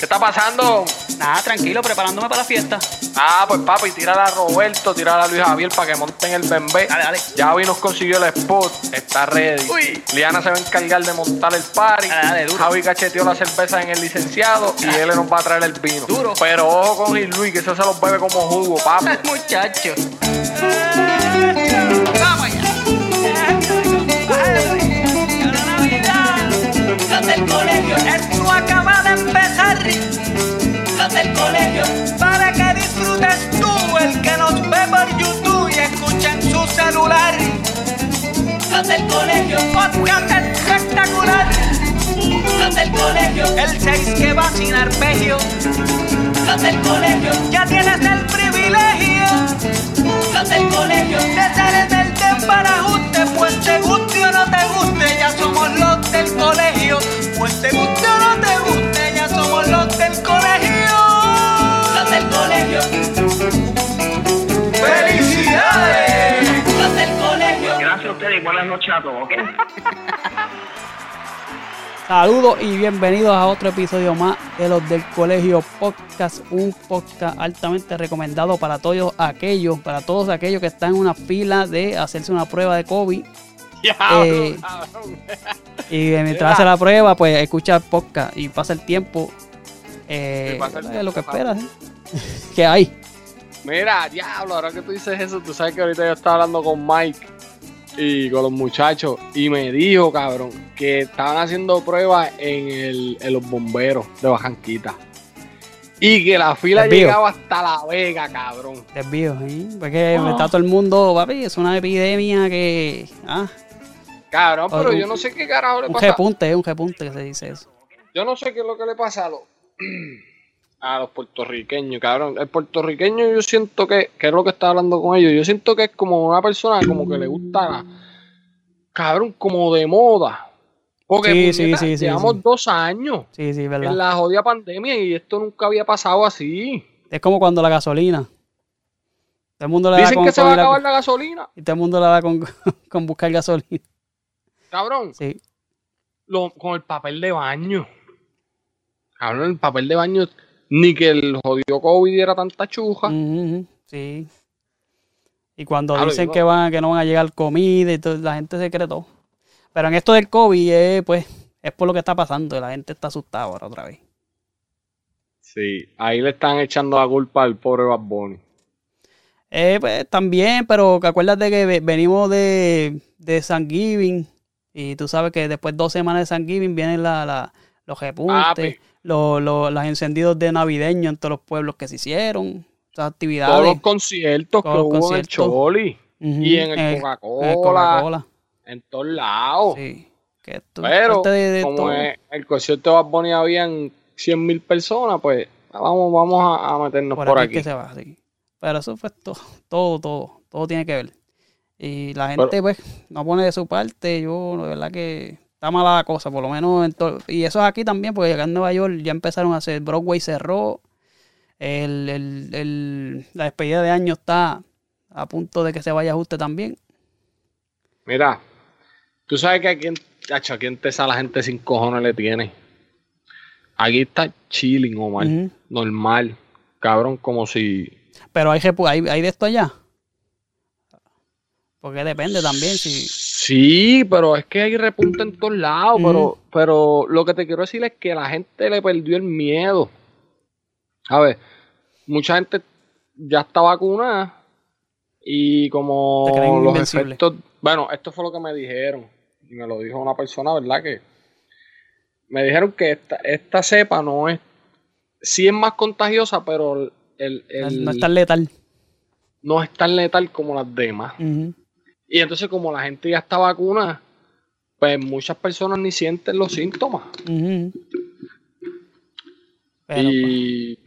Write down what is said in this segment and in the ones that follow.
¿Qué está pasando? Nada, tranquilo, preparándome para la fiesta. Ah, pues papi, tírala a Roberto, tírala a Luis Javier para que monten el bembé. Dale, dale. Ya vi nos consiguió el spot, está ready. Uy. Liana se va a encargar de montar el party. Dale, dale, duro. Javi cacheteó la cerveza en el licenciado y él nos va a traer el vino. Duro. Pero ojo con Gil Luis, que eso se los bebe como jugo, papi. Muchacho. Vamos allá. Los del colegio, esto acaba de empezar. Colegio, para que disfrutes tú, el que nos ve por YouTube y escucha en su celular. Los del colegio, podcast espectacular. Los del colegio, el 6 que va sin arpegio. Los del colegio, ya tienes el privilegio. Los del colegio, de ser en el desbarajuste, pues te guste o no te guste, ya somos los del colegio. Pues te guste o no te guste, a ustedes y buenas noches a todos, ¿ok? Saludos y bienvenidos a otro episodio más de los del Colegio Podcast, un podcast altamente recomendado para todos aquellos, para todos aquellos que están en una fila de hacerse una prueba de COVID Eh, y mientras hace la prueba, pues escucha el podcast y pasa el tiempo. Eh, Sí, pasa el es tiempo, lo que esperas. ¿eh? ¿Qué hay? Mira, diablo, ahora que tú dices eso, tú sabes que ahorita yo estaba hablando con Mike y con los muchachos y me dijo, cabrón, que estaban haciendo pruebas en, el, en los bomberos de Bajanquita. Y que la fila Desvío. llegaba hasta La Vega, cabrón. Desvío, ¿eh? Porque está todo el mundo, papi, es una epidemia que. Ah, Cabrón, pero Un- yo no sé qué carajo le un pasa. repunte, es un repunte que se dice eso. Yo no sé qué es lo que le pasa a los, a los puertorriqueños, cabrón. El puertorriqueño yo siento que, que es lo que estaba hablando con ellos, yo siento que es como una persona como que le gusta, la- cabrón, como de moda. Porque Sí, sí, puñeta, sí, sí, llevamos dos años Sí, sí, verdad. en la jodida pandemia y esto nunca había pasado así. Es como cuando la gasolina. Todo el mundo le da Dicen con, que se va a la- acabar la gasolina, y todo el mundo le da con, con buscar gasolina. cabrón, Sí. lo- con el papel de baño. Cabrón, el papel de baño, ni que el jodido COVID diera tanta chuja. Sí. Y cuando Claro, dicen que van, que no van a llegar comida y todo, la gente se cree todo. Pero en esto del COVID, eh, pues, es por lo que está pasando. y La gente está asustada ahora otra vez. Sí, ahí le están echando la culpa al pobre Bad Bunny. Eh, pues también, pero que acuérdate que ve- venimos de, de Thanksgiving y tú sabes que después de dos semanas de Thanksgiving vienen la, la- los repuntes, Papi. Los, los, los encendidos de navideño en todos los pueblos que se hicieron, esas actividades. Todos los conciertos Todos que los hubo en el conciertos. Choli y en el Coca-Cola, en Coca-Cola. en todos lados. Sí. Que esto es Pero parte de, de como todo. en el concierto de Bad Bunny habían 100 mil personas, pues vamos, vamos a, a meternos por, por, aquí, es que se va, sí. Pero eso fue todo, todo, todo, todo tiene que ver. Y la gente, Pero- pues, no pone de su parte. Yo, de verdad que está mala la cosa, por lo menos. en y eso es aquí también, porque acá en Nueva York ya empezaron a hacer. Broadway cerró. El, el- el- la despedida de año está a punto de que se vaya a ajuste también. Mira, tú sabes que aquí en, aquí en Tesa la gente sin cojones le tiene. Aquí está chilling, Omar. Ujú. Normal. Cabrón, como si... Pero hay, hay, hay de esto allá. Porque depende también si. Sí, pero es que hay repunte en todos lados. Pero, pero lo que te quiero decir es que la gente le perdió el miedo. A ver, mucha gente ya está vacunada y como los invencible. efectos. Bueno, esto fue lo que me dijeron. Y me lo dijo una persona, ¿verdad? Que me dijeron que esta, esta cepa no es. Sí es más contagiosa, pero el, el- no es tan letal. no es tan letal como las demás. Ujú. Y entonces como la gente ya está vacunada, pues muchas personas ni sienten los síntomas. Pero, pues, y...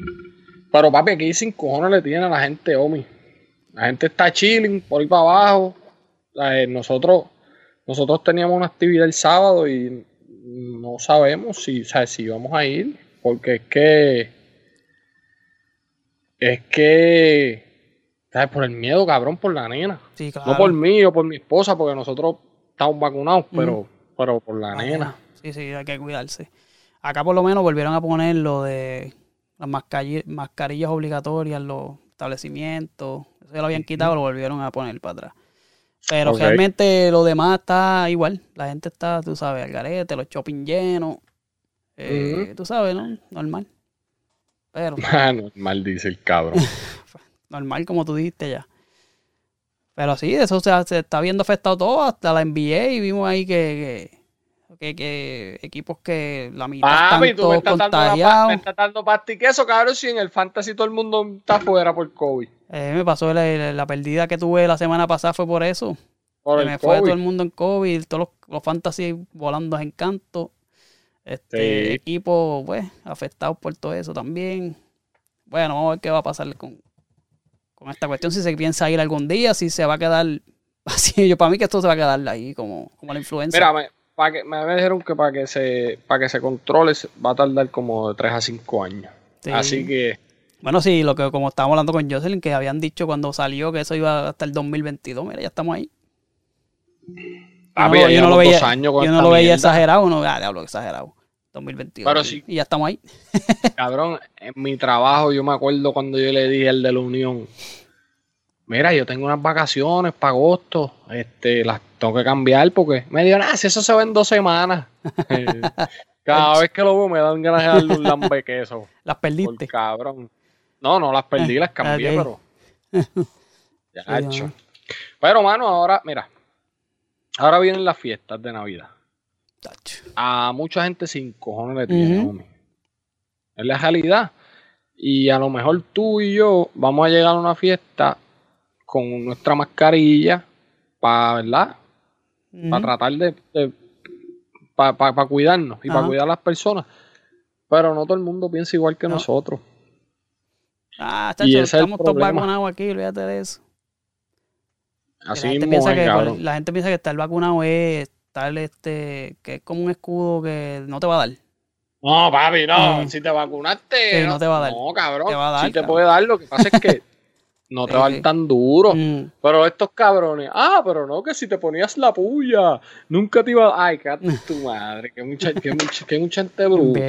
Pero papi, aquí sin cojones le tiene a la gente, Omi. La gente está chilling por ahí para abajo. Eh, nosotros, nosotros teníamos una actividad el sábado y no sabemos si, o sea, si vamos a ir. Porque es que... Es que... ¿Sabes? Por el miedo, cabrón, por la nena. sí, claro. No por mí o por mi esposa, porque nosotros estamos vacunados, pero, pero por la nena. Sí, sí, hay que cuidarse. Acá por lo menos volvieron a poner lo de las mascarillas, obligatorias en los establecimientos. Eso ya lo habían quitado, lo volvieron a poner para atrás. Pero realmente lo demás está igual. La gente está, tú sabes, al garete, los shopping llenos. Eh. Tú sabes, ¿no? Normal. Pero Normal dice el cabrón. normal como tú dijiste ya. Pero sí, eso se, se está viendo afectado todo, hasta la NBA y vimos ahí que, que, que- que equipos que la mitad están tú me estás, dando me dando pasti queso, cabrón, si en el fantasy todo el mundo está fuera por COVID. Eh, me pasó la, la- la pérdida que tuve la semana pasada fue por eso. Por me fue todo el mundo en COVID, todos los, los fantasy volando en canto. Este Sí. equipo, pues, afectados por todo eso también. Bueno, vamos a ver qué va a pasar con, con esta cuestión. Si se piensa ir algún día, si se va a quedar así. Yo, para mí que esto se va a quedar ahí como, como la influencia. Mira, me, pa que, me dijeron que para que se para que se controle va a tardar como de 3 a 5 años. Sí. Así que Bueno, sí, lo que como estábamos hablando con Jocelyn, que habían dicho cuando salió que eso iba hasta el 2022. Mira, ya estamos ahí. papi, yo no, yo no lo veía, yo no lo veía exagerado, no, ah, diablo, exagerado. 2022. Pero y- sí. Y ya estamos ahí. Cabrón, en mi trabajo yo me acuerdo cuando yo le dije al de la Unión, mira, yo tengo unas vacaciones para agosto, este, las tengo que cambiar porque me dijo, ah, si eso se ve en dos semanas. Cada vez que lo veo me dan ganas de darle un lambe queso. Las Por perdiste. cabrón. No, no las perdí, las cambié, pero. Ya, Sí, hecho. Pero, mano, ahora, mira. Ahora vienen las fiestas de Navidad. A mucha gente sin cojones le tiene, homie. Es la realidad. Y a lo mejor tú y yo vamos a llegar a una fiesta con nuestra mascarilla para, ¿verdad? Para tratar de. para cuidarnos y para cuidar a las personas. Pero no todo el mundo piensa igual que No. nosotros. Ah, Y chacho, ese es el estamos todos vacunados aquí, olvídate de eso. Así la, gente mismo piensa que, la gente piensa que estar vacunado es estar este, que es como un escudo que no te va a dar. No, papi, no. Mm. Si te vacunaste. Sí, no te va a dar. No, cabrón. Te va a dar, sí te puede dar. Lo que pasa es que no te va a sí. dar tan duro. Mm, Pero estos cabrones. Ah, pero no, que si te ponías la puya. Nunca te iba a. Ay, cállate tu madre. Que mucha, que mucha, que mucha gente bruta.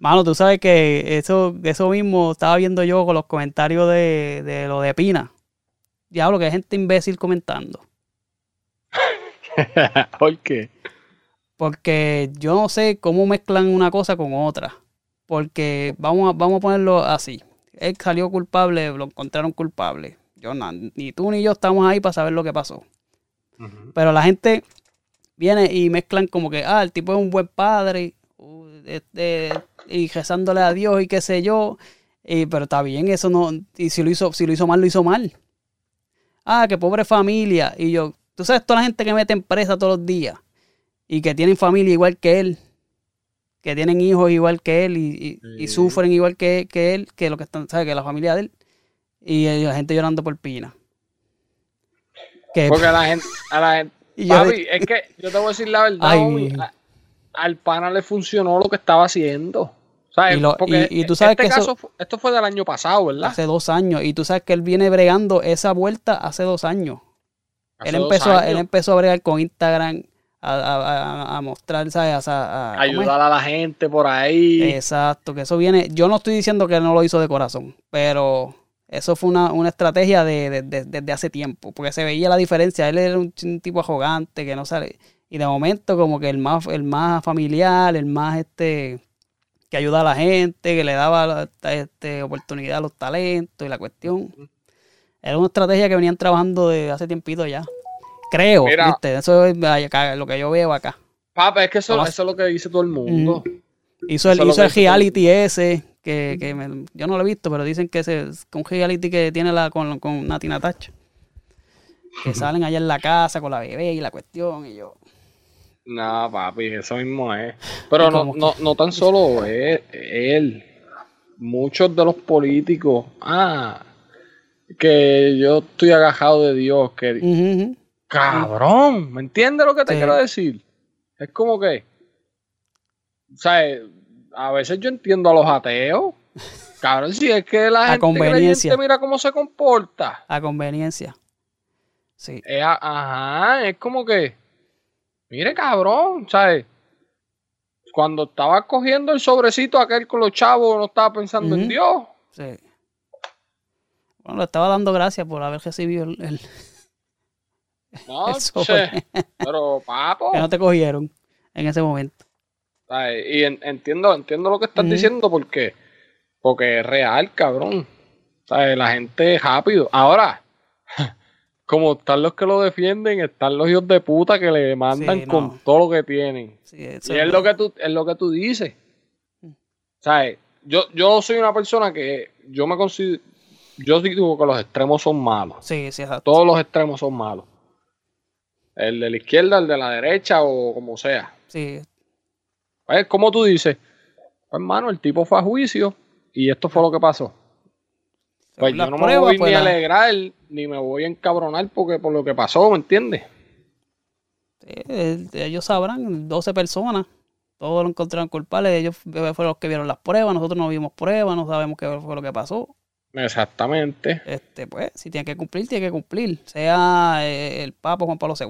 Mano, tú sabes que eso, eso mismo estaba viendo yo con los comentarios de, de lo de Pina. Diablo, que hay gente imbécil comentando. ¿Por qué? Porque yo no sé cómo mezclan una cosa con otra. Porque vamos a, vamos a ponerlo así. Él salió culpable, lo encontraron culpable. Yo ni tú ni yo estamos ahí para saber lo que pasó. Pero la gente viene y mezclan como que, ah, el tipo es un buen padre, este, y rezándole a Dios y qué sé yo. Y, pero está bien, eso no. Y si lo hizo, si lo hizo mal, lo hizo mal. Ah, que pobre familia. Y yo, tú sabes, toda la gente que mete en presa todos los días y que tienen familia igual que él, que tienen hijos igual que él y, y- y Sí. sufren igual que, que él, que lo que están, ¿sabes? Que la familia de él. Y la gente llorando por Pina. Que, Porque a la gente. A la gente y yo papi, es que yo te voy a decir la verdad. Ay, homie, mi- a- al pana le funcionó lo que estaba haciendo. ¿Sabes? Y lo- Porque y- y tú sabes este que caso, esto fue del año pasado, ¿verdad? hace dos años. Y tú sabes que él viene bregando esa vuelta hace dos años. Hace él empezó, a, él empezó a bregar con Instagram, a, a- a- a mostrar, ¿sabes? A, ayudar a la gente por ahí. Exacto, que eso viene. Yo no estoy diciendo que él no lo hizo de corazón, pero eso fue una, una estrategia de, de- de- desde hace tiempo, porque se veía la diferencia. Él era un, tipo arrogante que no sale. Y de momento, como que el más, el más familiar, el más este que ayuda a la gente, que le daba este, oportunidad a los talentos y la cuestión. Era una estrategia que venían trabajando de hace tiempito ya. Creo, Mira. ¿viste? Eso es acá, lo que yo veo acá. Papá, es que eso, eso es lo que dice todo el mundo. Hizo el, es hizo el reality ese, que, que me- yo no lo he visto, pero dicen que, ese, que un reality que tiene la, con, con Nati Natacha. Que salen allá en la casa con la bebé y la cuestión, y yo. No, papi, eso mismo es. Pero ¿Y no, no, no tan solo es él. Muchos de los políticos. Ah, que yo estoy agajado de Dios. Que, ujú. Cabrón, ¿me entiendes lo que te Sí. quiero decir? Es como que. O sea, a veces yo entiendo a los ateos. Cabrón, si es que la A gente conveniencia. creyente mira cómo se comporta. A conveniencia. Sí. Es ajá, es como que, mire cabrón, ¿sabes? cuando estaba cogiendo el sobrecito aquel con los chavos, no estaba pensando en. Dios. Sí. Bueno, le estaba dando gracias por haber recibido el, el- No, el sobre. che, pero papo. que no te cogieron en ese momento. ¿sabes? Y en- entiendo, entiendo lo que estás diciendo porque, porque es real, cabrón. ¿Sabes? La gente es rápido. Ahora, como están los que lo defienden, están los hijos de puta que le mandan Sí, no. con todo lo que tienen. Sí, Y es lo que tú, es lo que tú dices. ¿Sabes? Yo, yo soy una persona que yo me considero, yo digo que los extremos son malos. Sí, sí, exacto. Todos los extremos son malos. El de la izquierda, el de la derecha o como sea. Sí, Pues, como tú dices, pues, hermano, el tipo fue a juicio y esto fue lo que pasó. Pues Las yo no me voy pues, ni a la- alegrar ni me voy a encabronar porque por lo que pasó, ¿me entiendes? Eh, ellos sabrán, 12 personas, todos lo encontraron culpable, ellos fueron los que vieron las pruebas, nosotros no vimos pruebas, no sabemos qué fue lo que pasó. Exactamente. Este, pues, si tiene que cumplir, tiene que cumplir, sea eh, el Papa Juan Pablo II.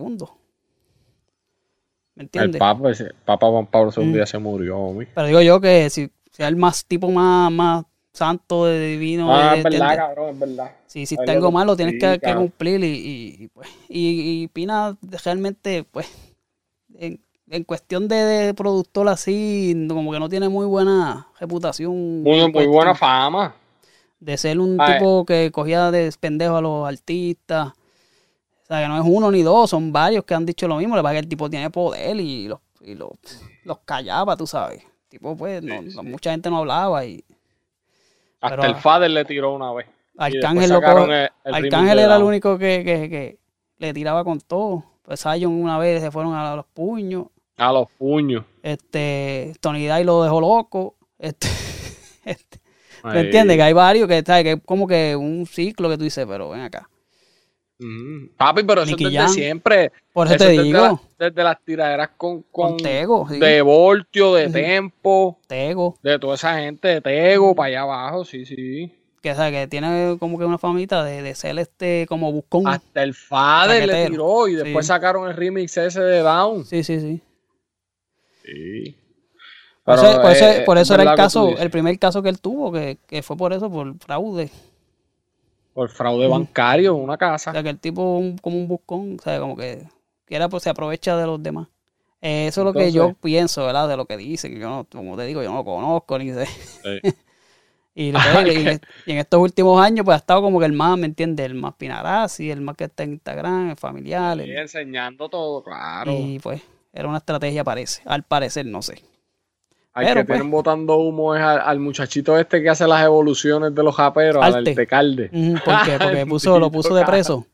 ¿Me El entiendes? Papa, ese- Papa Juan Pablo II Mm. ya se murió, homie. Pero digo yo que si sea el más tipo más, más santo, de divino, Ah, de- es verdad, cabrón, es verdad. si si Ay, está algo malo, tienes sí, que, cumplir y, y, y, pues, y, y Pina realmente, pues, en, en cuestión de, de productor así, como que no tiene muy buena reputación. Muy, muy cuestión buena fama. De ser un tipo que cogía de pendejo a los artistas. O sea, que no es uno ni dos, son varios que han dicho lo mismo. Le pasa que el tipo tiene poder y los, y los, los callaba, tú sabes. El tipo, pues, no- mucha gente no hablaba y Hasta Pero- el Fader le tiró una vez. Arcángel, lo el- el Arcángel era el único que, que, que le tiraba con todo. Pues Zion una vez se fueron a los puños. A los puños. Este, Tony Day lo dejó loco. Este, este, ¿Me Ahí. entiendes? Que hay varios que, ¿sabes? que es como que un ciclo que tú dices, pero ven acá. Ujú. Papi, pero Nicky es desde siempre. Por eso Eso te es desde, digo, la- desde las tiraderas con, con, con Tego, sí, de Voltio, de. Tempo, Tego, de toda esa gente de Tego para allá abajo, sí, sí. que, ¿sabes? que tiene como que una famita de, de ser este como buscón. Hasta el Fader le tiró y después Sí. sacaron el remix ese de Down. Sí, sí, sí. Sí. Por eso, por eso- eh, por es eso era el que caso, el primer caso que él tuvo, que, que fue por eso, por fraude. Por fraude bancario en una casa. O sea, que el tipo un- como un buscón, o sea, como que quiera pues se apecha de los demás. Eh, eso es lo que yo pienso, ¿verdad? De lo que dicen. que Yo no, como te digo, yo no lo conozco ni sé. Sí. Y, lo que- y- que- y en estos últimos años, pues ha estado como que el más, ¿me entiendes? El más Pinarazzi, el más que está en Instagram, el familiar. el- Sí, enseñando todo, claro. y pues era una estrategia, parece. Al parecer, no sé. Al pero, que pues. tienen botando humo es al, al muchachito este que hace las evoluciones de los japeros, al. Ujú, ¿Por qué? Porque puso, lo puso de preso.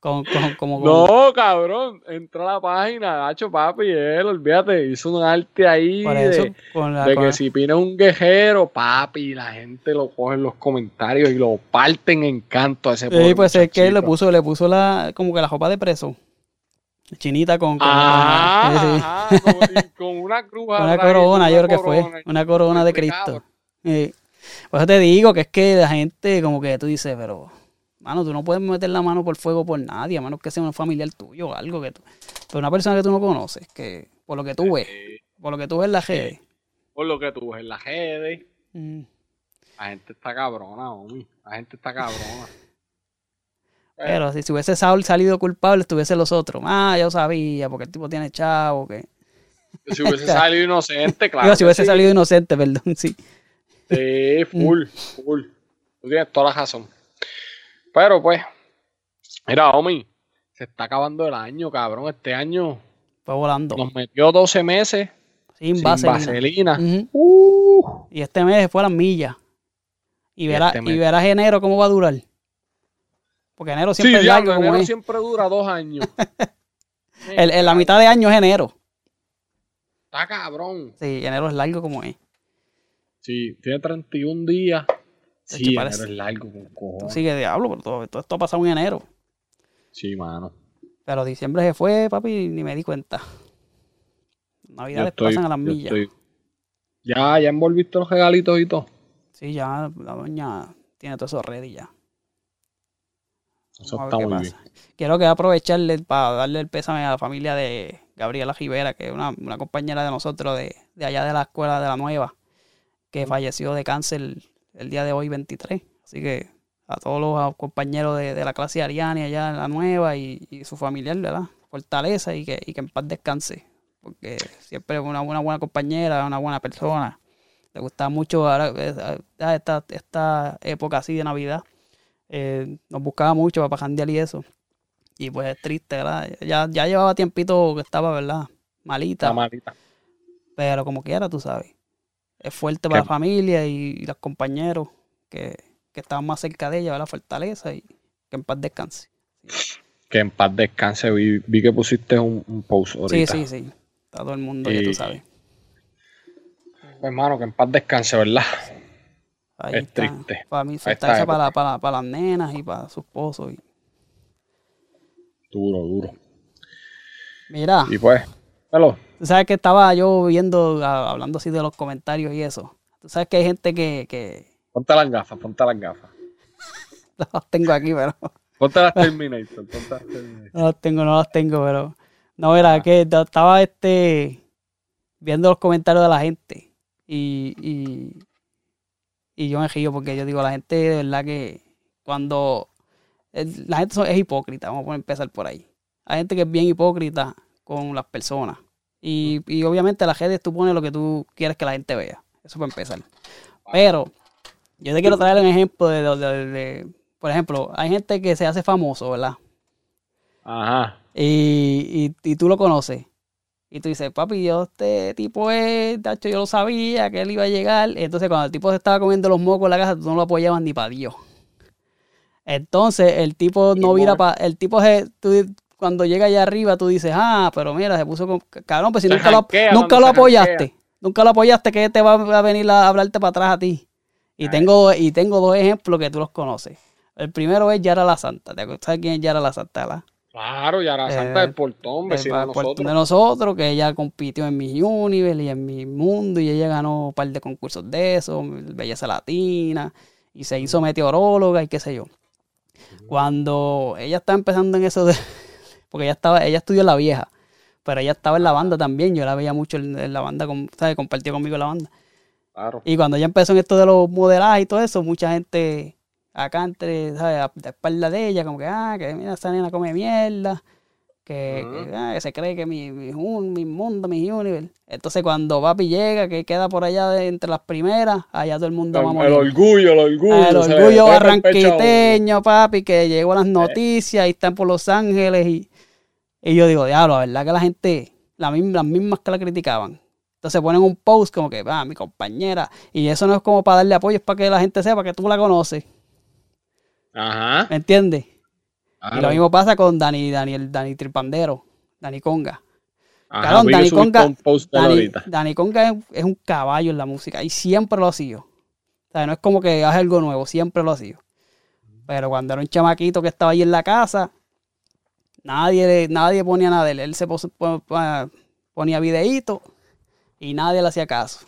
Con, con- como con- No, cabrón, entró a la página, Hacho Papi, él, olvídate, hizo un arte ahí eso, de, la, que si Pina un guerrero, papi, la gente lo coge en los comentarios y lo parten en canto a ese Sí, pues es que le muchachito. puso, le puso la, como que la ropa de preso. Chinita con, con, Ah, sí. con, una cruz una corona, yo creo que fue. Una corona de Cristo. Sí. Por eso te digo que es que la gente, como que tú dices, pero, mano, tú no puedes meter la mano por fuego por nadie, a menos que sea un familiar tuyo o algo que tú. Pero una persona que tú no conoces, que por lo que tú ves, por lo que tú ves en la redes. Por lo que tú ves en las redes, mm, la gente está cabrona, homie. La gente está cabrona. Pero si, si hubiese sal- salido culpable, estuviese los otros. Ah, yo sabía, porque el tipo tiene chavo, que. Si hubiese salido inocente, claro. Digo, si hubiese sí. salido inocente, perdón, sí. Sí, full, full. Tú tienes toda la razón. Pero pues, mira, homie, se está acabando el año, cabrón. Este año Fue volando. nos metió 12 meses sin, sin vaselina. Uh, Y este mes fue a las millas. Y verás, este y verás enero cómo va a durar. Porque enero sí, siempre es largo diablo, enero es. siempre dura dos años. El- el- la mitad de año es enero. Está cabrón. Sí, enero es largo como es. Sí, tiene 31 días. Sí, enero parece- es largo con Tú cojones. sigue diablo, pero todo, todo esto ha pasado en enero. Sí, mano. Pero diciembre se fue, papi, ni me di cuenta. Navidades estoy, pasan a las millas. estoy- Ya, ya envolviste los regalitos y todo. Sí, ya la doña tiene todo eso ready ya. Eso Vamos a ver está qué muy pasa. bien. Quiero que aprovecharle para darle el pésame a la familia de Gabriela Rivera, que es una, una compañera de nosotros de, de allá de la escuela de la nueva, que falleció de cáncer el día de hoy 23. Así que a todos los compañeros de, de la clase Ariane allá en la nueva y, y su familiar, ¿verdad? Fortaleza y que, y que en paz descanse. Porque siempre es una buena, buena compañera, una buena persona. Le gustaba mucho ahora, eh, esta, esta época así de Navidad. Eh, nos buscaba mucho para pajandear y eso. Y pues es triste, ¿verdad? Ya, ya llevaba tiempito que estaba, ¿verdad? Malita. La malita. Pero como quiera, tú sabes. Es fuerte para la familia y, y los compañeros que, que estaban más cerca de ella, ¿verdad? Fortaleza y que en paz descanse. Que en paz descanse. Vi, vi que pusiste un, un post ahorita. Sí, sí, sí. Está todo el mundo, ya tú Y- sabes. Hermano, que en paz descanse, ¿verdad? Ahí es está. triste. Para mí, fortaleza para, para, para las nenas y para su esposo. Y... Duro, duro. Mira, Y pues, hello. tú sabes que estaba yo viendo, hablando así de los comentarios y eso. Tú sabes que hay gente que, que Ponte las gafas, ponte las gafas. no las tengo aquí, pero Ponte las Terminator, ponte las Terminator. no las tengo, no las tengo, pero no era que t- estaba este viendo los comentarios de la gente y, y, y yo me río porque yo digo, la gente de verdad que cuando el- la gente es hipócrita, vamos a empezar por ahí. Hay gente que es bien hipócrita con las personas. Y, y obviamente las redes tú pones lo que tú quieres que la gente vea. Eso para empezar. Pero yo te quiero traer un ejemplo de, de- de- de- por ejemplo, hay gente que se hace famoso, ¿verdad? Ajá. Y, y, y tú lo conoces. Y tú dices, papi, yo este tipo es, tacho, yo lo sabía que él iba a llegar. Entonces, cuando el tipo se estaba comiendo los mocos en la casa, tú no lo apoyabas ni para Dios. Entonces, el tipo no mal. para. El tipo, se, tú, cuando llega allá arriba, tú dices, ah, pero mira, se puso con. Cabrón, pues si Se nunca lo, nunca lo apoyaste. janquea. Nunca lo apoyaste, que te va a venir a hablarte para atrás a ti. Y tengo, y tengo dos ejemplos que tú los conoces. El primero es Yara la Santa. ¿Te acuerdas? ¿Sabes quién es Yara la Santa? verdad? Claro, ya la Eh, Santa del Portón, de Eh, por- nosotros. de nosotros, que ella compitió en Miss Universe y en mi mundo y ella ganó un par de concursos de eso, belleza latina, y se hizo meteoróloga y qué sé yo. Cuando ella estaba empezando en eso de, porque ella estaba, ella estudió en la vieja, pero ella estaba en la banda también, yo la veía mucho en, en la banda, con, ¿sabes? compartió conmigo la banda. Claro. Y cuando ella empezó en esto de los modelajes y todo eso, mucha gente acá entre, ¿sabes? A la espalda de ella, como que, ah, que mira, esa nena come mierda, que, Ujú. que, ah, que se cree que mi, mi, un- mi mundo, mi universe. Entonces cuando papi llega, que queda por allá de entre las primeras, allá todo el mundo va a El, morir. el orgullo, el orgullo. Ah, el orgullo el barranquiteño, papi, que llegó a las noticias y están por Los Ángeles. Y, y yo digo, diablo, la verdad que la gente, la las mismas que la criticaban. Entonces ponen un post como que, va, mi compañera. Y eso no es como para darle apoyo, es para que la gente sepa que tú la conoces. Ajá. ¿Me entiendes? Y claro. lo mismo pasa con Dani, Daniel, Dani Tripandero, Dani Conga. Ajá, que Dani Conga, Dani. Dani Conga es, es un caballo en la música y siempre lo ha sido. O sea, no es como que hace algo nuevo, siempre lo ha sido. Pero cuando era un chamaquito que estaba ahí en la casa, nadie, nadie ponía nada de él. Él se pos- ponía videitos y nadie le hacía caso.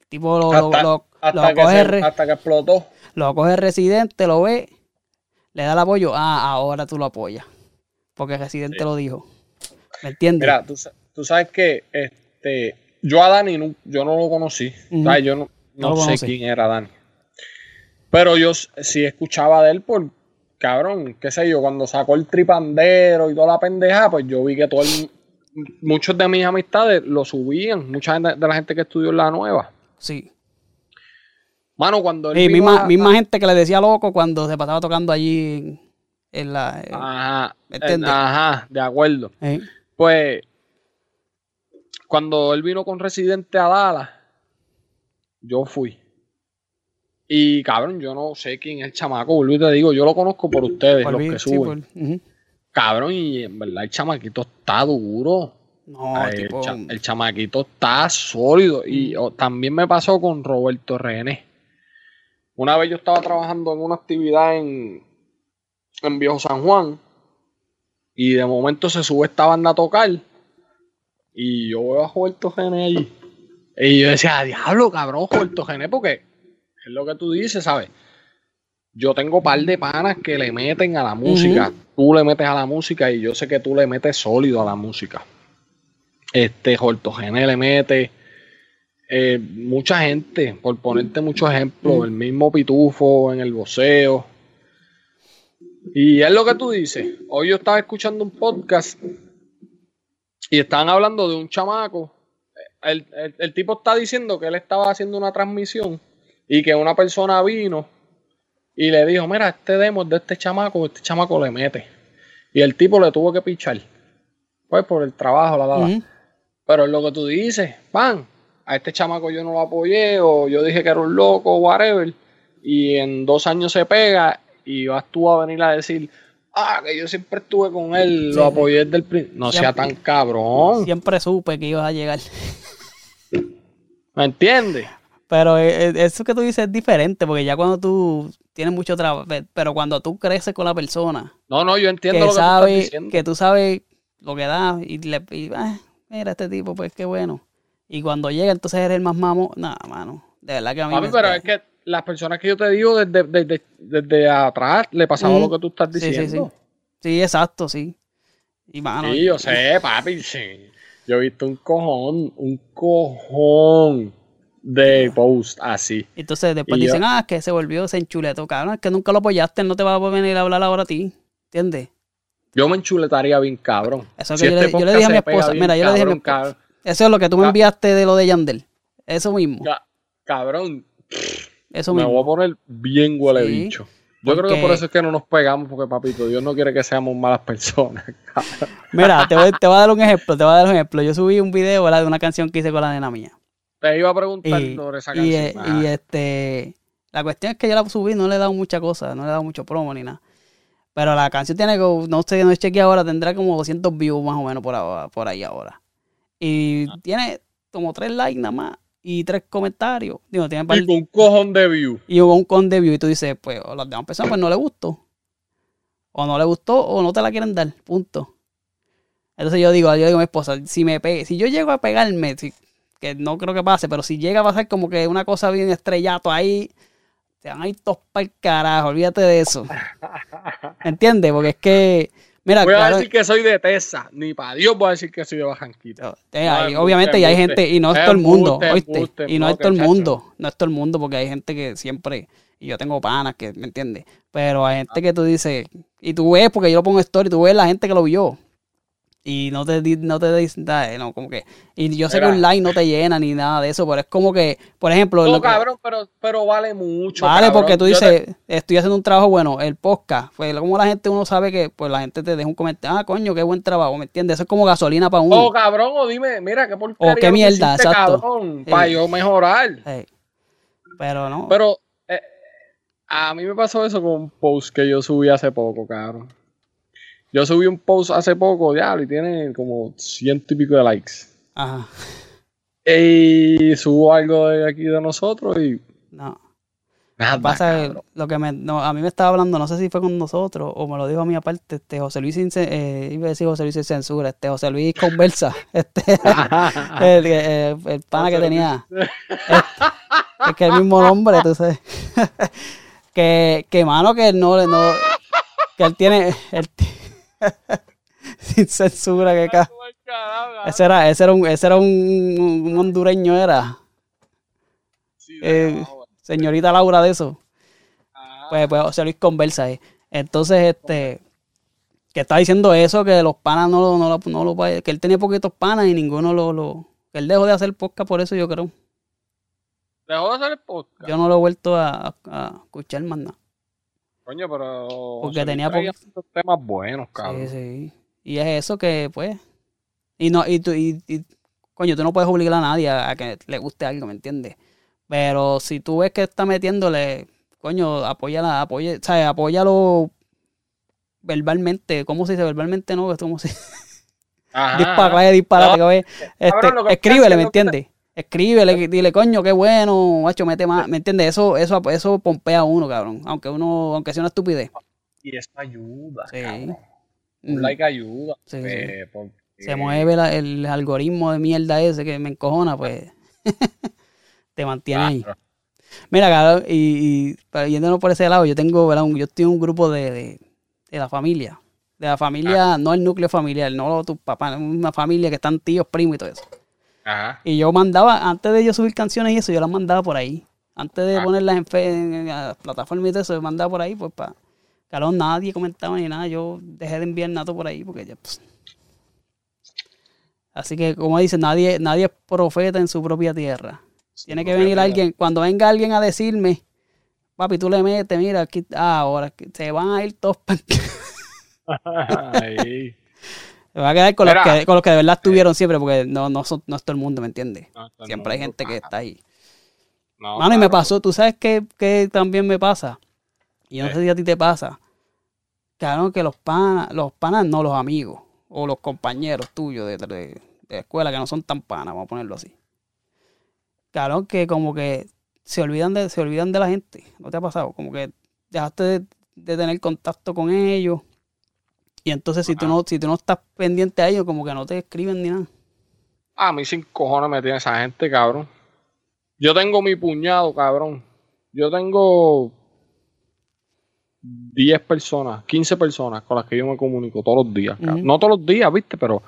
El tipo lo, Hasta, lo- hasta lo que coge, se- re- hasta que explotó. Lo coge residente, lo ve, le da el apoyo. Ah, ahora tú lo apoyas. Porque residente Sí. lo dijo. ¿Me entiendes? Mira, tú, sa- tú sabes que este, yo a Dani nu- yo no lo conocí. ¿sabes? Yo no, No no sé conocí. quién era Dani. Pero yo sí escuchaba de él por, cabrón, qué sé yo, cuando sacó el tripandero y toda la pendeja, pues yo vi que todo el- muchos de mis amistades lo subían. Mucha gente, de la gente que estudió en la nueva. Sí. Mano, cuando él misma, a- misma gente que le decía loco cuando se pasaba tocando allí en, en la. en- Ajá, eh, ajá, de acuerdo. eh, Pues, cuando él vino con Residente a Dallas, yo fui. Y cabrón, yo no sé quién es el chamaco, vuelvo y te digo, yo lo conozco por ustedes, por los que sí, suben. Cabrón, y en verdad el chamaquito está duro. No, Ay, tipo. el, cha- el chamaquito está sólido. Y oh, también me pasó con Roberto René. Una vez yo estaba trabajando en una actividad en, en Viejo San Juan. Y de momento se sube esta banda a tocar. Y yo veo a Roberto René allí. Y yo decía, diablo, cabrón, Roberto René, porque es lo que tú dices, ¿sabes? Yo tengo par de panas que le meten a la música. Tú le metes a la música y yo sé que tú le metes sólido a la música. Este, Jorto Gene le mete. Eh, mucha gente, por ponerte muchos ejemplos, el mismo Pitufo en el voceo. Y es lo que tú dices. Hoy yo estaba escuchando un podcast y estaban hablando de un chamaco. El, el- el tipo está diciendo que él estaba haciendo una transmisión y que una persona vino y le dijo, mira, este demo es de este chamaco, este chamaco le mete. Y el tipo le tuvo que pichar. Pues por el trabajo, la, la, la. Ujú. Pero es lo que tú dices, pan, a este chamaco yo no lo apoyé o yo dije que era un loco o whatever. Y en dos años se pega y vas tú a venir a decir, ah, que yo siempre estuve con él, Sí, lo apoyé desde el principio. No sea Siempre- tan cabrón, Siempre supe que ibas a llegar. ¿me entiendes? Pero eh, eh, eso que tú dices es diferente, porque ya cuando tú tienes mucho trabajo, pero cuando tú creces con la persona, No, no, yo entiendo que lo que tú estás sabe, diciendo. que tú sabes lo que da y le y, ah, mira este tipo, pues qué bueno. Y cuando llega, entonces eres el más mamo. Nada, mano. De verdad que a mí Papi, me- pero es que las personas que yo te digo desde, desde, desde atrás le pasaba Mm. lo que tú estás Sí, sí, diciendo. sí. Sí, exacto, sí. Y mano, Sí, yo sé, papi, sí. Yo he visto un cojón, un cojón de post así. entonces después Y yo- dicen, ah, que se volvió, se enchuletó, cabrón, es que nunca lo apoyaste, no te va a venir a hablar ahora a ti, ¿entiendes? Yo me enchuletaría bien cabrón. Eso Si que yo, este le, yo le dije a mi esposa, mira, yo le dije a mi esposa, eso es lo que tú me enviaste de lo de Yandel, eso mismo, ca- Cabrón, eso me mismo. voy a poner bien huele Sí, bicho. Yo creo que por eso es que no nos pegamos, porque papito, Dios no quiere que seamos malas personas. cabrón. Mira, te voy, te voy a dar un ejemplo, te voy a dar un ejemplo. Yo subí un video ¿verdad? de una canción que hice con la nena mía. Te iba a preguntar Y, sobre esa canción. eh, Ah, y, este, la cuestión es que yo la subí, no le he dado mucha cosa, no le he dado mucho promo ni nada. Pero la canción tiene, no sé, no chequeé ahora, tendrá como 200 views más o menos por, ahora- por ahí ahora. Y Ah. tiene como tres likes nada más y tres comentarios. Digo, tiene par- y con un cojón de view. y hubo un con de view y tú dices, pues, o las demás personas pues no le gustó. O no le gustó o no te la quieren dar, punto. Entonces yo digo, yo digo a mi esposa, si me pe- si yo llego a pegarme, si- que no creo que pase, pero si llega a pasar como que una cosa bien estrellato ahí, te van a ir todos para el carajo, olvídate de eso. ¿Entiendes? Porque es que, mira, Voy a decir que soy de Tesa, ni para Dios voy a decir que soy de Bajanquita. eh, No, hay- embuste, obviamente y hay gente, y no es todo el mundo, ¿oíste? y no, no, es todo el mundo, no es todo el mundo, porque hay gente que siempre, y yo tengo panas que, ¿me entiendes? Pero hay gente que tú dices, y tú ves, porque yo lo pongo en story, tú ves la gente que lo vio. Y no te no te dice nada, no, como que. Y yo sé Mira. que un like no te llena ni nada de eso, pero es como que, por ejemplo, No, lo que- cabrón, pero, pero vale mucho. Vale, cabrón. porque tú te- dices, estoy haciendo un trabajo bueno, el podcast, pues como la gente uno sabe que pues la gente te deja un comentario, ah, coño, qué buen trabajo, ¿me entiendes? Eso es como gasolina para uno. Oh, cabrón, o dime, mira, qué porquería. O qué mierda, hiciste, exacto. cabrón, Sí. para yo mejorar. Ey. Pero no. Pero eh, a mí me pasó eso con un post que yo subí hace poco, cabrón. Yo subí un post hace poco, diablo, y tiene como ciento y pico de likes. Ajá. Y subo algo de aquí de nosotros y No. nada, Pasa que lo que me, no, a mí me estaba hablando, no sé si fue con nosotros o me lo dijo a mí aparte, este José Luis sin, eh, iba a decir José Luis sin censura, este José Luis conversa, este el, el- el pana que tenía, este, es que el mismo nombre, tú sabes, que, que mano que no, no que él tiene, él sin censura que ca- ese era, ese era un, ese era un, un hondureño era, Sí, eh, señorita Laura de eso. ah, Pues, pues José Luis conversa ahí. Entonces, este, que está diciendo eso, que los panas no lo, no no lo que él tenía poquitos panas y ninguno lo, lo, él dejó de hacer podcast por eso yo creo. Dejó de hacer podcast. Yo no lo he vuelto a, a- a escuchar más nada. Coño, pero. Porque tenía muchos temas buenos, cabrón. Sí, sí. Y es eso que, pues, y no, y tú, y, y, coño, tú no puedes obligar a nadie a, a que le guste algo, ¿me entiendes? Pero si tú ves que está metiéndole, coño, apóyala, apoya, ¿sabes? Apóyalo verbalmente. ¿Cómo se dice verbalmente? No, ¿cómo se Ajá, Disparate, ajá. disparate, No. Este, escríbele, ¿me es entiendes? Escríbele, dile, coño, qué bueno, macho, mete más, ¿me entiendes? Eso, eso, eso pompea a uno, cabrón. Aunque uno, aunque sea una estupidez. Y eso ayuda. Sí. cabrón. Mm. Un like ayuda. Sí, sí. porque- se mueve la- el algoritmo de mierda ese que me encojona, pues te mantiene ahí. Claro. Mira, cabrón, y, y yéndonos por ese lado, yo tengo, ¿verdad? Un- yo estoy en un grupo de, de, de la familia, De la familia, no el núcleo familiar, no tus papás, una familia que están tíos, primos y todo eso. Ajá. Y yo mandaba, antes de yo subir canciones y eso, yo las mandaba por ahí. Antes de Ah. ponerlas en, en la plataforma y todo eso, yo mandaba por ahí, pues para. Claro, nadie comentaba ni nada. Yo dejé de enviar nada por ahí porque ya, pues. Así que, como dicen, nadie, nadie es profeta en su propia tierra. Tiene que venir alguien, cuando venga alguien a decirme, papi, tú le metes, mira, aquí, ah, ahora se van a ir todos. Me va a quedar con los, que, con los que de verdad estuvieron siempre, porque no, no, son- no es todo el mundo, ¿me entiendes? No, Siempre hay gente que está ahí. No, Mano, y me pasó, tú sabes que, que también me pasa. Y yo no sé si a ti te pasa. Claro que los panas, los panas no, los amigos o los compañeros tuyos de, de- de escuela que no son tan panas, vamos a ponerlo así. Claro que como que se olvidan de, se olvidan de la gente. ¿No te ha pasado? Como que dejaste de, de tener contacto con ellos. Y entonces si tú no, si tú no estás pendiente a ellos, como que no te escriben ni nada. A mí sin cojones me tiene esa gente, cabrón. Yo tengo mi puñado, cabrón. Yo tengo 10 personas, 15 personas con las que yo me comunico todos los días. No todos los días, ¿viste? Pero,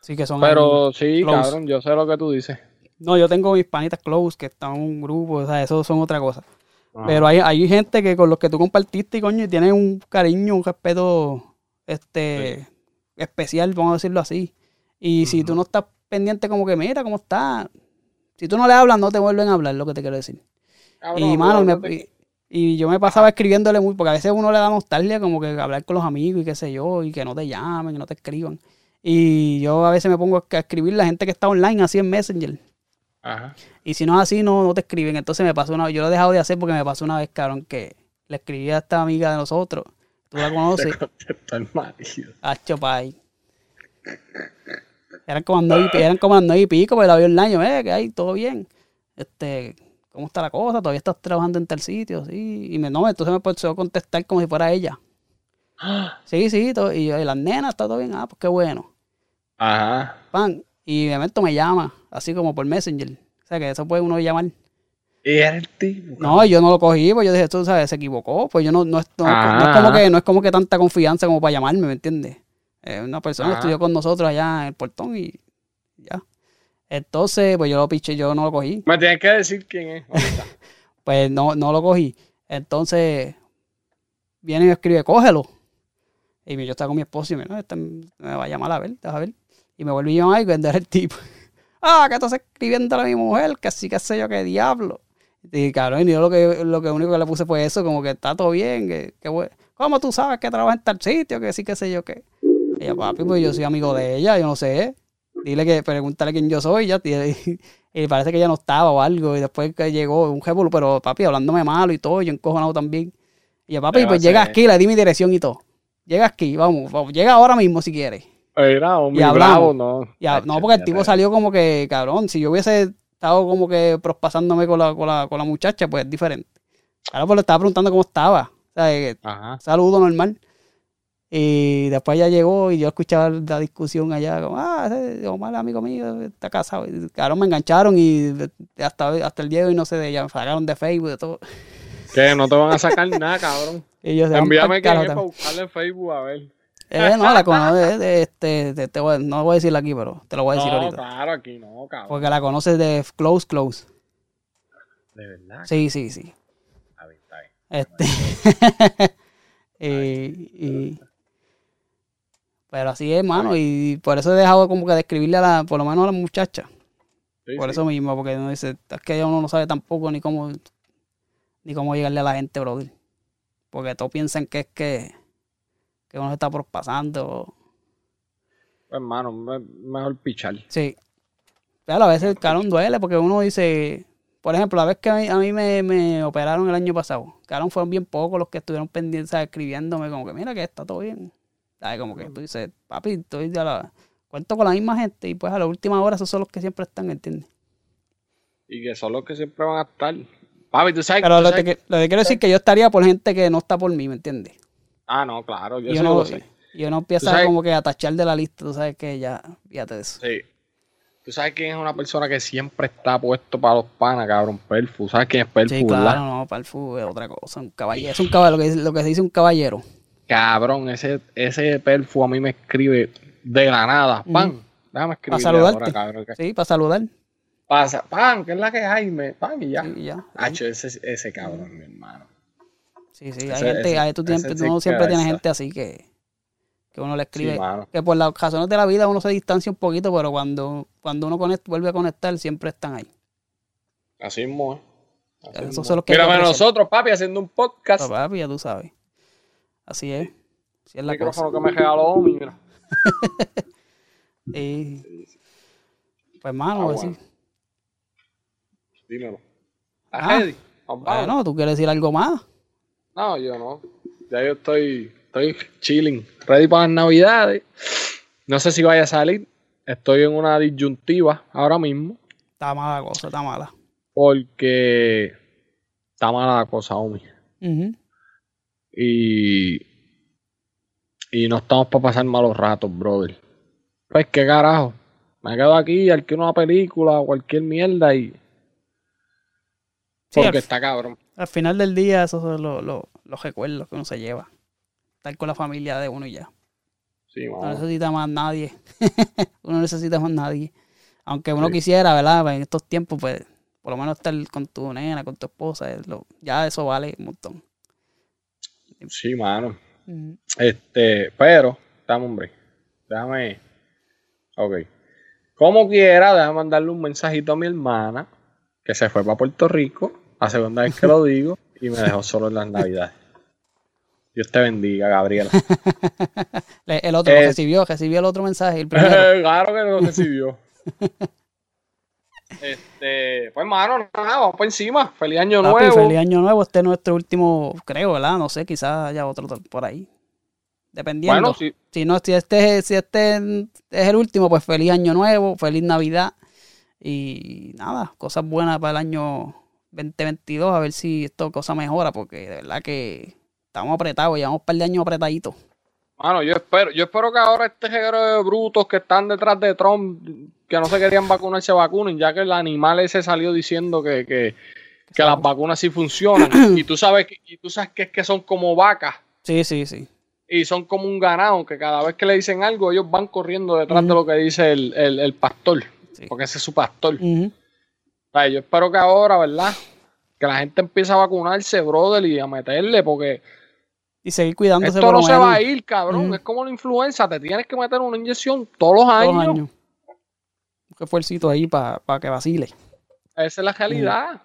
Sí que son pero sí, close. cabrón, yo sé lo que tú dices. No, yo tengo mis panitas close que están en un grupo, o sea, eso son otra cosa. Pero hay, hay gente que con los que tú compartiste, coño, y tienen un cariño, un respeto este especial, vamos a decirlo así. Y si tú no estás pendiente como que, mira, ¿cómo está? Si tú no le hablas, no te vuelven a hablar, lo que te quiero decir. Cabrón, y, mano, pero me- te- y, y yo me pasaba escribiéndole muy, porque a veces uno le da nostalgia como que hablar con los amigos y qué sé yo, y que no te llamen, que no te escriban. Y yo a veces me pongo a escribir la gente que está online así en Messenger. Ajá. Y si no es así, no, no te escriben. Entonces me pasó una yo lo he dejado de hacer porque me pasó una vez, cabrón, que le escribí a esta amiga de nosotros. Tú la conoces, Te el marido. Hacho Pai. Eran como nueve y, eran como y pico, pero la vi online, eh, que hay, todo bien. Este, ¿cómo está la cosa? ¿Todavía estás trabajando en tal sitio? Sí. Y me, no, entonces me empezó a contestar como si fuera ella. Sí, sí, todo, y yo, y las nenas, está todo bien, ah, pues qué bueno. Ajá. Pan. Y de momento me llama, así como por Messenger. O sea que eso puede uno llamar. Y era el tipo. No, yo no lo cogí, pues yo dije, tú sabes, se equivocó. Pues yo no, no, es, no, no es como ajá. que, no es como que tanta confianza como para llamarme, ¿me entiendes? Es una persona Ajá. estudió con nosotros allá en el portón y ya. Entonces, pues yo lo piché, yo no lo cogí. Me tienes que decir quién es. Pues no, no lo cogí. Entonces, viene y me escribe, cógelo. Y yo estaba con mi esposo y me, no, este me va a llamar a ver, a ver. Y me vuelve a llamar y vender el tipo. Ah, que estás escribiendo a mi mujer, que así que sé yo qué diablo. Y cabrón, y yo lo que, lo que único que le puse fue eso, como que está todo bien, que, que bueno. ¿Cómo tú sabes que trabaja en tal sitio? Que sí, que sé yo qué. Y ella, papi, pues yo soy amigo de ella, yo no sé. Dile que, pregúntale quién yo soy, ya. Y, y parece que ella no estaba o algo. Y después que llegó un jefe, pero papi, hablándome malo y todo, yo encojonado también. Y yo, papi, pues llega aquí, le di mi dirección y todo. Llega aquí, vamos, vamos, llega ahora mismo si quieres. Era hombre Y hablamos. bravo, no. Ya, no, porque el tipo salió como que, cabrón, si yo hubiese estado como que prospasándome con la, con la, con la muchacha, pues es diferente. Ahora pues le estaba preguntando cómo estaba. O sea, que Ajá. saludo normal. Y después ya llegó y yo escuchaba la discusión allá, como, ah, ese Omar, amigo mío, está casado. Y, cabrón, me engancharon y hasta, hasta el día de hoy no sé de ella, me sacaron de Facebook, de todo. Que no te van a sacar nada, cabrón. Y yo, Envíame es para buscarle en Facebook a ver. Eh, no, la conoces, de- este, te- te voy- no voy a decirla aquí, pero te lo voy a decir No, ahorita. claro, aquí no, cabrón. Porque la conoces de Close Close. De verdad. Sí, sí, sí. Está bien, está bien. Este. y, y- pero así es, mano. Y por eso he dejado como que de escribirle a la, por lo menos a la muchacha. Sí, por sí. eso mismo, porque uno dice, es que uno no sabe tampoco ni cómo, ni cómo llegarle a la gente, brother. Porque todos piensan que es que, que uno se está prospasando. Pues, hermano, me- mejor pichar. Sí. Pero a veces el carón duele porque uno dice, por ejemplo, la vez que a mí, a mí me, me operaron el año pasado, carón fueron bien pocos los que estuvieron pendientes, escribiéndome como que mira que está todo bien. ¿Sabes? Como que tú dices, papi, estoy ya la... cuento con la misma gente y pues a la última hora esos son los que siempre están, ¿entiendes? Y que son los que siempre van a estar. Papi, tú sabes Pero tú lo sabes- que, lo que quiero decir es que yo estaría por gente que no está por mí, ¿me entiendes? Ah, no, claro, yo uno, lo sé. y uno empieza sabes- como que a tachar de la lista, tú sabes que ya, fíjate de eso. Sí. Tú sabes quién es una persona que siempre está puesto para los panas, cabrón. Perfu. ¿Sabes quién es Perfu, Sí, verdad? claro, no, para fútbol es otra cosa, un caballero, es un caballero, lo que, lo que se dice un caballero. Cabrón, ese, ese perfo a mí me escribe de la nada. Pan, déjame escribir. saludarte. ahora, cabrón. Sí, para saludar. Pasa, pan, que es la que hay, me, pan y ya. Sí, y ya. Hacho, ese, ese cabrón, mi hermano. Sí, sí, hay Ese- gente, ese- hay- sí uno siempre tiene gente así que, que uno le escribe. Sí, que por las razones de la vida uno se distancia un poquito, pero cuando, cuando uno conect- vuelve a conectar, siempre están ahí. Así mismo, ¿eh? Así Esos son los que Mírame nosotros, papi, haciendo un podcast. Pero, papi, ya tú sabes. Así es. Así es El la cosa. micrófono que me regaló mira. Y, pues, mano, Ah, pues, bueno. Dímelo. ¿Estás Ah. vamos. Bueno, ¿tú quieres decir algo más? No, yo no. Ya yo estoy, estoy chilling, ready para las navidades. No sé si vaya a salir. Estoy en una disyuntiva ahora mismo. Está mala la cosa, está mala. Porque está mala la cosa, Omi. Ujú. Y, y no estamos para pasar malos ratos, brother. Pues qué carajo. Me quedo aquí, alquilo una película o cualquier mierda y. Sí, Porque está cabrón. Al final del día, esos son los, los- los recuerdos que uno se lleva. Estar con la familia de uno y ya. Sí, No necesita más nadie. uno no necesita más nadie. Aunque uno Sí. quisiera, ¿verdad? En estos tiempos, pues, por lo menos estar con tu nena, con tu esposa, es lo- ya eso vale un montón. Sí, mano. Este, pero, dame hombre. Déjame. Ok. Como quiera, déjame mandarle un mensajito a mi hermana que se fue para Puerto Rico, la segunda vez que lo digo, y me dejó solo en las navidades. Dios te bendiga, Gabriela. El otro Eh, lo recibió, recibió el otro mensaje, el primero. claro que lo recibió. Este, pues hermano, nada, vamos por encima. Feliz año Papi, nuevo. feliz año nuevo. Este es nuestro último, creo, ¿verdad? No sé, quizás haya otro por ahí. Dependiendo. Bueno, sí, Si no, si este, si este es el último, pues feliz año nuevo, feliz Navidad. Y nada, cosas buenas para el año 2022. A ver si esto cosa mejora, porque de verdad que estamos apretados, llevamos un par de años apretaditos. Mano, yo espero, yo espero que ahora este género de brutos que están detrás de Trump, que no se querían vacunar, se vacunen, ya que el animal ese salió diciendo que, que, que las vacunas sí funcionan. y tú sabes que, y tú sabes que es que son como vacas Sí, sí, sí. y son como un ganado, que cada vez que le dicen algo, ellos van corriendo detrás de lo que dice el, el, el pastor, Sí. porque ese es su pastor. O sea, yo espero que ahora, ¿verdad? Que la gente empiece a vacunarse, brother, y a meterle, porque Y seguir cuidándose esto por no se va a ir, cabrón. Es como la influenza, te tienes que meter una inyección todos los todos años. los años. Un refuercito ahí para que vacile. Esa es la realidad.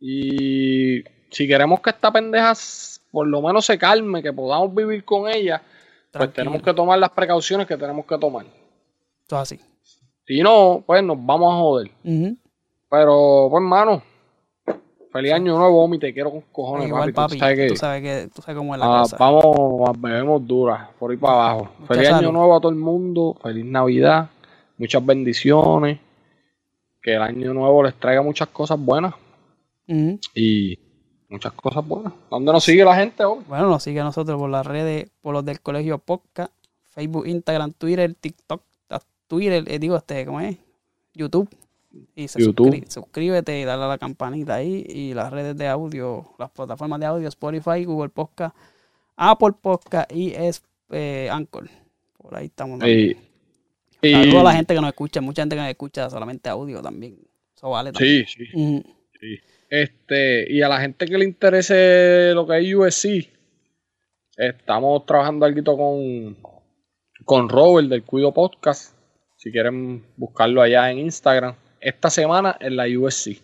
Y si queremos que esta pendeja por lo menos se calme, que podamos vivir con ella, pues tenemos que tomar las precauciones que tenemos que tomar. Todo así. Si no, pues nos vamos a joder. Ujú. Pero, pues, hermano, feliz año nuevo, Omi, te quiero con cojones, Igual, papi. papi. Tú sabes que Tú sabes que tú sabes cómo es la ah, cosa. vamos, bebemos duras, por ahí para abajo. Mucha feliz año nuevo a todo el mundo, feliz Navidad, muchas bendiciones. Que el año nuevo les traiga muchas cosas buenas. Y muchas cosas buenas. ¿Dónde nos sigue la gente hoy? Bueno, nos sigue a nosotros por las redes, por los del colegio podcast, Facebook, Instagram, Twitter, TikTok, Twitter, eh, digo, este, ¿cómo es? YouTube. Y se suscri- suscríbete y dale a la campanita ahí. Y las redes de audio, las plataformas de audio, Spotify, Google Podcast, Apple Podcast y es, eh, Anchor. Por ahí estamos. Y, y- Saludos a la gente que nos escucha, mucha gente que nos escucha solamente audio también. Eso vale también. Sí, sí, sí. Este, y a la gente que le interese lo que es USC, estamos trabajando algo con, con Robert del Cuido Podcast. Si quieren buscarlo allá en Instagram. Esta semana en la USC.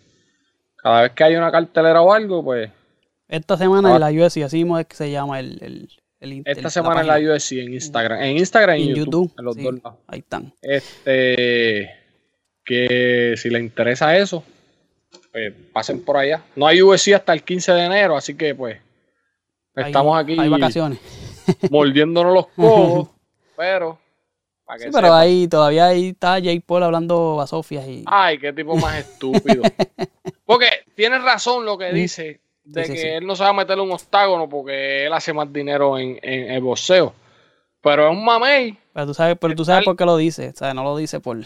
Cada vez que hay una cartelera o algo, pues Esta semana Ah. en la USC, así mismo es que se llama el, el, el esta el- semana en página. la USC en Instagram. En Instagram y en en YouTube. YouTube. en los sí, dos lados. ahí están. Este, que si les interesa eso, pues pasen por allá. No hay USC hasta el 15 de enero, así que pues Hay- estamos aquí Hay vacaciones. mordiéndonos los codos, pero Sí, pero ahí todavía ahí está Jake Paul hablando a Sofía y Ay, qué tipo más estúpido. Porque tiene razón lo que dice de. Sí, que él no se va a meter en un octágono porque él hace más dinero en, en el boxeo. Pero es un mamey. pero tú sabes, pero tú sabes por qué lo dice, o sea, no lo dice por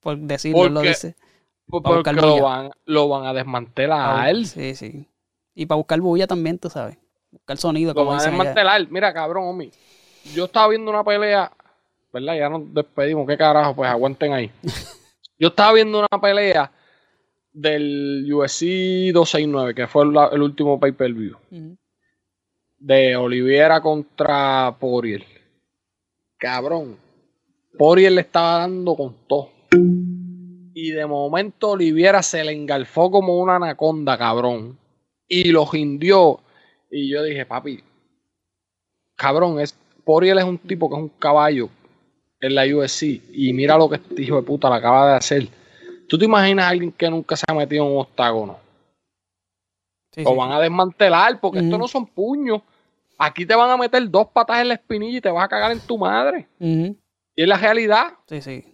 por decirlo, él lo Porque- dice. Porque buscar lo van, lo van a desmantelar a él. Sí, sí. Y para buscar bulla también, tú sabes. buscar sonido, Lo como van a dicen allá. desmantelar. Mira, cabrón, homie. Yo estaba viendo una pelea, ¿verdad? Ya nos despedimos. ¿Qué carajo? Pues aguanten ahí. Yo estaba viendo una pelea del UFC 269, que fue la- el último pay-per-view. De Oliviera contra Poriel. Cabrón. Poriel le estaba dando con todo. Y de momento Oliviera se le engalfó como una anaconda, cabrón. Y lo hindió. Y yo dije, papi, cabrón, es, Poriel es un tipo que es un caballo en la UFC. Y mira lo que este hijo de puta le acaba de hacer. ¿Tú te imaginas a alguien que nunca se ha metido en un octágono? Sí, Lo sí. van a desmantelar porque esto Ujú. no son puños. Aquí te van a meter dos patas en la espinilla y te vas a cagar en tu madre. Y es la realidad. Sí, sí.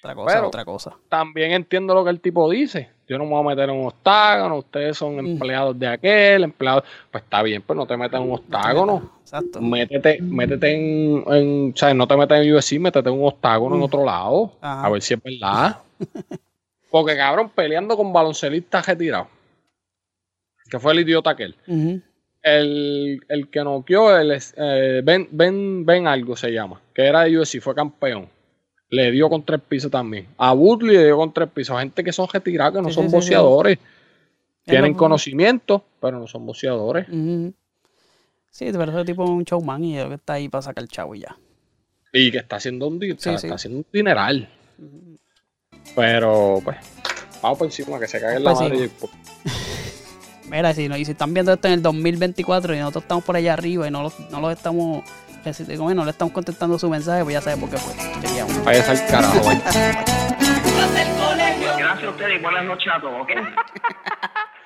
Otra cosa, Pero- otra cosa. También entiendo lo que el tipo dice. Yo no me voy a meter en un octágono. Ustedes son Mm. empleados de aquel, empleados. Pues está bien, pues no te metas en un octágono. Exacto. Métete, métete en, en- o sea, no te metas en UFC, métete en un octágono en Mm. otro lado. Ajá. A ver si es verdad. Porque cabrón, peleando con baloncelistas retirados. Que fue el idiota aquel. El, el que noqueó, el, eh, ben, ben, ben algo se llama, que era de UFC, fue campeón. Le dio con tres pisos también. A Woodley le dio con tres pisos. Gente que son retirados, que no Sí, son sí, sí, sí. Tienen conocimiento, pero no son boxeadores. Ujú. Sí, pero ese tipo es un showman y yo que está ahí para sacar el chavo y ya. Y que está haciendo un, o sea, está haciendo un dineral. Pero, pues, vamos por encima, que se cague en la madre. y, Mira, si, no- y si están viendo esto en el 2024 y nosotros estamos por allá arriba y no los, no los estamos, ¿cómo es? no le estamos contestando su mensaje, pues ya sabes por qué fue. Chequeamos. Vaya al carajo. Gracias a ustedes y buenas noches a todos, ¿ok?